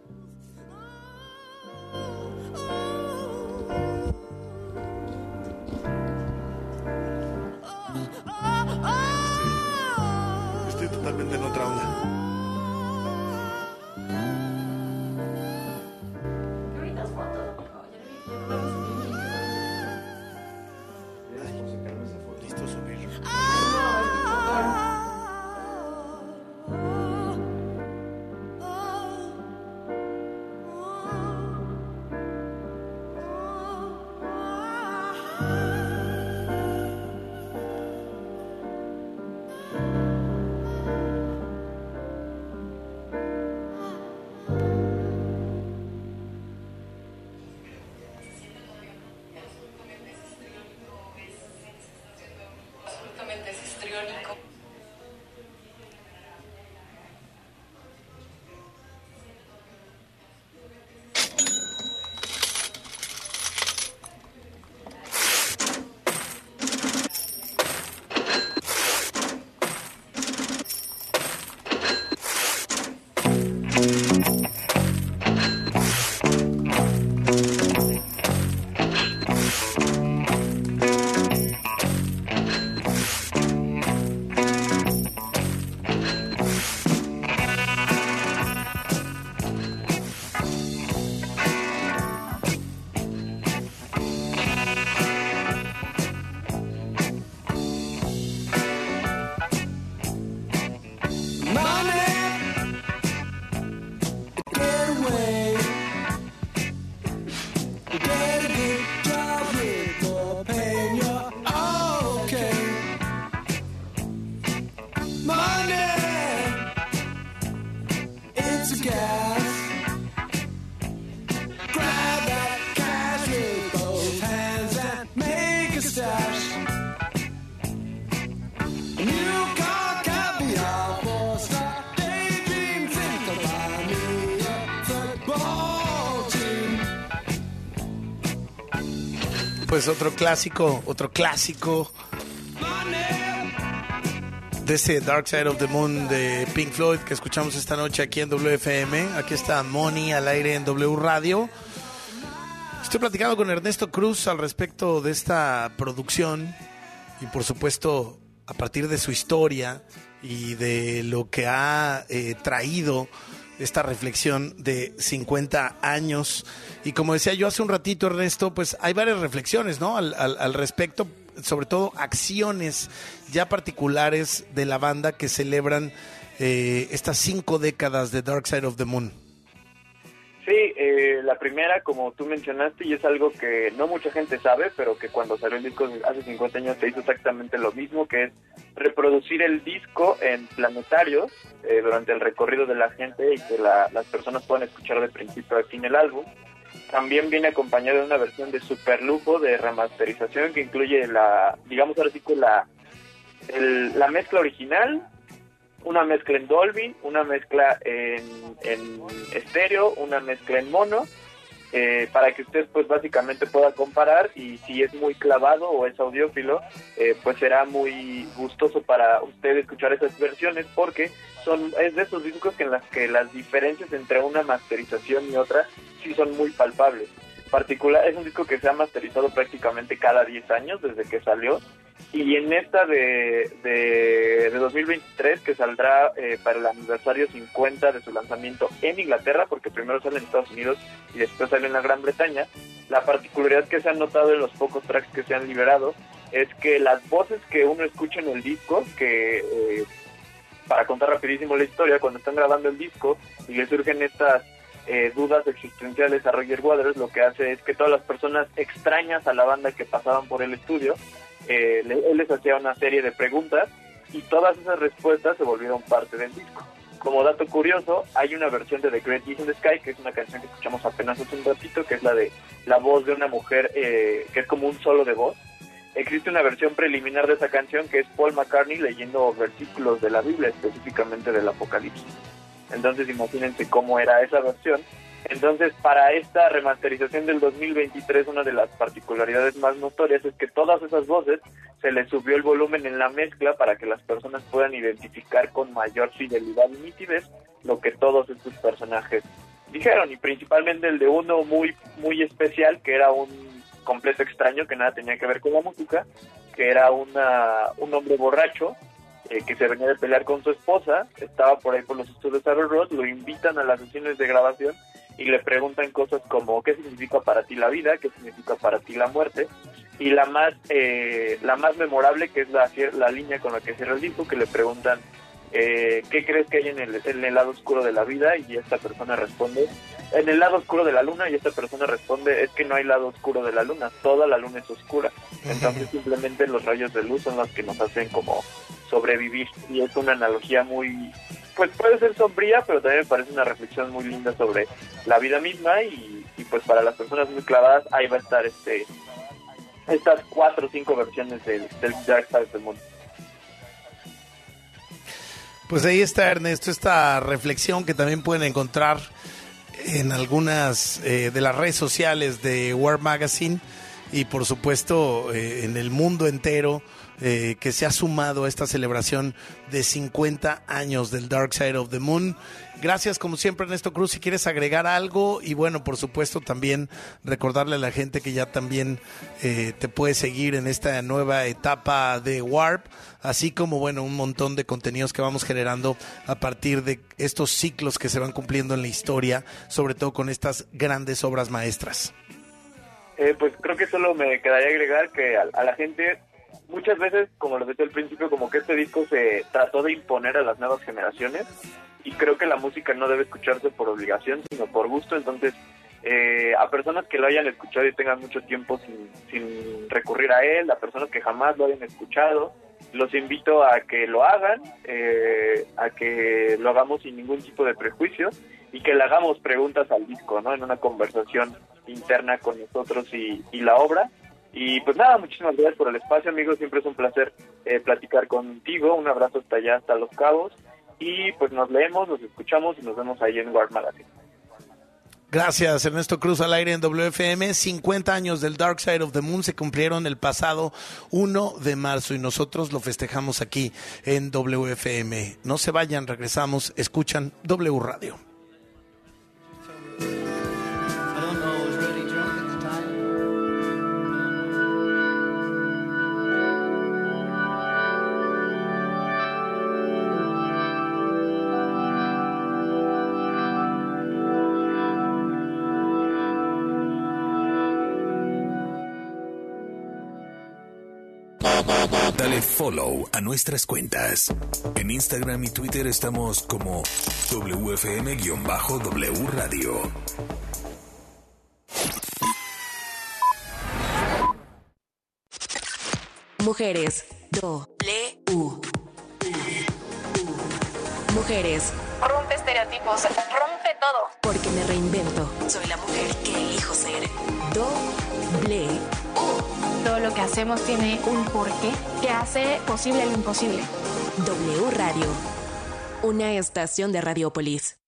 Pues otro clásico, otro clásico de ese Dark Side of the Moon de Pink Floyd que escuchamos esta noche aquí en WFM. Aquí está Money al aire en W Radio. Estoy platicando con Ernesto Cruz al respecto de esta producción y por supuesto a partir de su historia y de lo que ha eh, traído esta reflexión de 50 años. Y como decía yo hace un ratito, Ernesto, pues hay varias reflexiones, ¿no? Al, al- al respecto, sobre todo acciones ya particulares de la banda que celebran eh, estas cinco décadas de Dark Side of the Moon. Sí, eh, la primera, como tú mencionaste, y es algo que no mucha gente sabe, pero que cuando salió el disco hace 50 años se hizo exactamente lo mismo, que es reproducir el disco en planetarios eh, durante el recorrido de la gente y que la- las personas puedan escuchar de principio a fin el álbum. También viene acompañado de una versión de super lujo de remasterización que incluye la, digamos ahora sí que la, la mezcla original, una mezcla en Dolby, una mezcla en, en estéreo, una mezcla en mono, eh, para que usted pues básicamente pueda comparar y si es muy clavado o es audiófilo, eh, pues será muy gustoso para usted escuchar esas versiones porque son es de esos discos en las que las diferencias entre una masterización y otra sí son muy palpables. Particular, es un disco que se ha masterizado prácticamente cada 10 años desde que salió y en esta de, de, de 2023 que saldrá eh, para el aniversario 50 de su lanzamiento en Inglaterra porque primero sale en Estados Unidos y después sale en la Gran Bretaña la particularidad que se ha notado en los pocos tracks que se han liberado es que las voces que uno escucha en el disco que eh, para contar rapidísimo la historia cuando están grabando el disco y le surgen estas eh, dudas existenciales a Roger Waters, lo que hace es que todas las personas extrañas a la banda que pasaban por el estudio, eh, él les hacía una serie de preguntas y todas esas respuestas se volvieron parte del disco. Como dato curioso, hay una versión de The Great Gig in the Sky, que es una canción que escuchamos apenas hace un ratito, que es la de la voz de una mujer, eh, que es como un solo de voz. Existe una versión preliminar de esa canción que es Paul McCartney leyendo versículos de la Biblia, específicamente del Apocalipsis. Entonces imagínense cómo era esa versión. Entonces para esta remasterización del 2023 una de las particularidades más notorias es que todas esas voces se les subió el volumen en la mezcla para que las personas puedan identificar con mayor fidelidad y nitidez lo que todos estos personajes dijeron. Y principalmente el de uno muy muy especial que era un completo extraño que nada tenía que ver con la música que era una, un hombre borracho eh, que se venía de pelear con su esposa, estaba por ahí por los estudios de Road, lo invitan a las sesiones de grabación y le preguntan cosas como qué significa para ti la vida, qué significa para ti la muerte y la más eh, la más memorable que es la, la línea con la que cierra el disco que le preguntan eh, qué crees que hay en el, en el lado oscuro de la vida y esta persona responde en el lado oscuro de la luna y esta persona responde es que no hay lado oscuro de la luna, toda la luna es oscura. Entonces [LAUGHS] simplemente los rayos de luz son los que nos hacen como sobrevivir. Y es una analogía muy pues puede ser sombría pero también me parece una reflexión muy linda sobre la vida misma y, y, pues para las personas muy clavadas ahí va a estar este estas cuatro o cinco versiones del, del Dark Side del mundo. Pues ahí está, Ernesto, esta reflexión que también pueden encontrar en algunas eh, de las redes sociales de War Magazine y por supuesto eh, en el mundo entero eh, que se ha sumado a esta celebración de 50 años del Dark Side of the Moon. Gracias como siempre Ernesto Cruz, si quieres agregar algo y bueno, por supuesto también recordarle a la gente que ya también eh, te puede seguir en esta nueva etapa de Warp, así como bueno, un montón de contenidos que vamos generando a partir de estos ciclos que se van cumpliendo en la historia, sobre todo con estas grandes obras maestras. Eh, pues creo que solo me quedaría agregar que a, a la gente muchas veces, como lo decía al principio, como que este disco se trató de imponer a las nuevas generaciones y creo que la música no debe escucharse por obligación, sino por gusto. Entonces, eh, a personas que lo hayan escuchado y tengan mucho tiempo sin, sin recurrir a él, a personas que jamás lo hayan escuchado, los invito a que lo hagan, eh, a que lo hagamos sin ningún tipo de prejuicio y que le hagamos preguntas al disco, ¿no? En una conversación interna con nosotros y, la obra. Y pues nada, muchísimas gracias por el espacio, amigos. Siempre es un placer eh, platicar contigo. Un abrazo hasta allá, hasta Los Cabos. Y pues nos leemos, nos escuchamos y nos vemos ahí en War Magazine. Gracias, Ernesto Cruz al aire en WFM. 50 años del Dark Side of the Moon se cumplieron el pasado 1 de marzo y nosotros lo festejamos aquí en WFM. No se vayan, regresamos, escuchan W Radio. Thank you. Follow a nuestras cuentas. En Instagram y Twitter estamos como WFM-W Radio. Mujeres. Do. Le. U. Mujeres. Rompe estereotipos, rompe todo. Porque me reinvento. Soy la mujer que elijo ser. Doble. Todo lo que hacemos tiene un porqué que hace posible lo imposible. W Radio. Una estación de Radiopolis.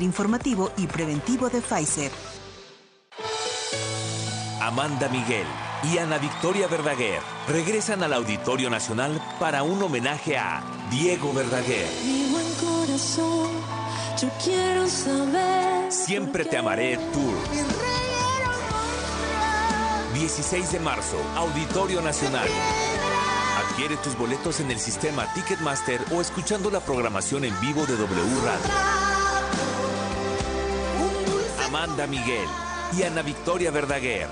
informativo y preventivo de Pfizer. Amanda Miguel y Ana Victoria Verdaguer regresan al Auditorio Nacional para un homenaje a Diego Verdaguer. Mi buen corazón, yo quiero saber. Siempre te amaré Tour. 16 de marzo, Auditorio Nacional. Adquiere tus boletos en el sistema Ticketmaster o escuchando la programación en vivo de W Radio. Amanda Miguel y Ana Victoria Verdaguer.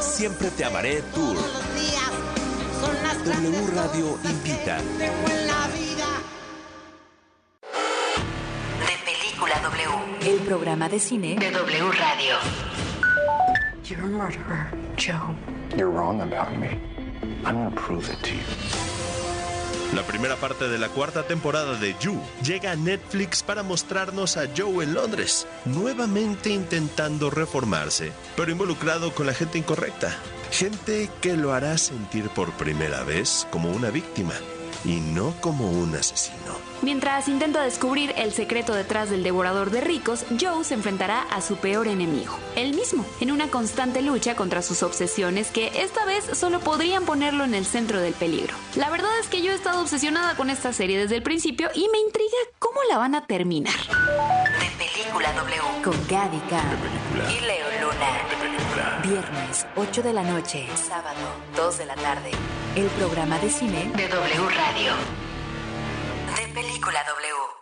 Siempre te amaré Tour. W Radio invita. De Película W. El programa de cine de W Radio. You're a murderer, Joe. You're wrong about me. I'm gonna prove it to you. La primera parte de la cuarta temporada de You llega a Netflix para mostrarnos a Joe en Londres, nuevamente intentando reformarse, pero involucrado con la gente incorrecta. Gente que lo hará sentir por primera vez como una víctima y no como un asesino. Mientras intenta descubrir el secreto detrás del devorador de ricos, Joe se enfrentará a su peor enemigo, él mismo, en una constante lucha contra sus obsesiones que esta vez solo podrían ponerlo en el centro del peligro. La verdad es que yo he estado obsesionada con esta serie desde el principio y me intriga cómo la van a terminar. De Película W. Con Gaby y Leo Luna. Viernes, 8 de la noche. Sábado, 2 de la tarde. El programa de cine de W Radio. De Película W.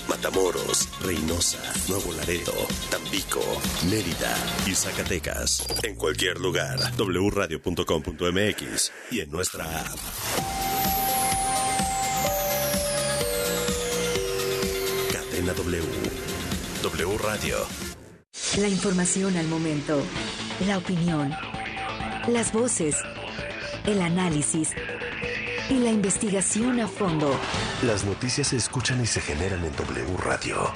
Matamoros, Reynosa, Nuevo Laredo, Tampico, Mérida y Zacatecas. En cualquier lugar, wradio.com.mx y en nuestra app. Cadena W. W Radio. La información al momento. La opinión. Las voces. El análisis. Y la investigación a fondo. Las noticias se escuchan y se generan en W Radio.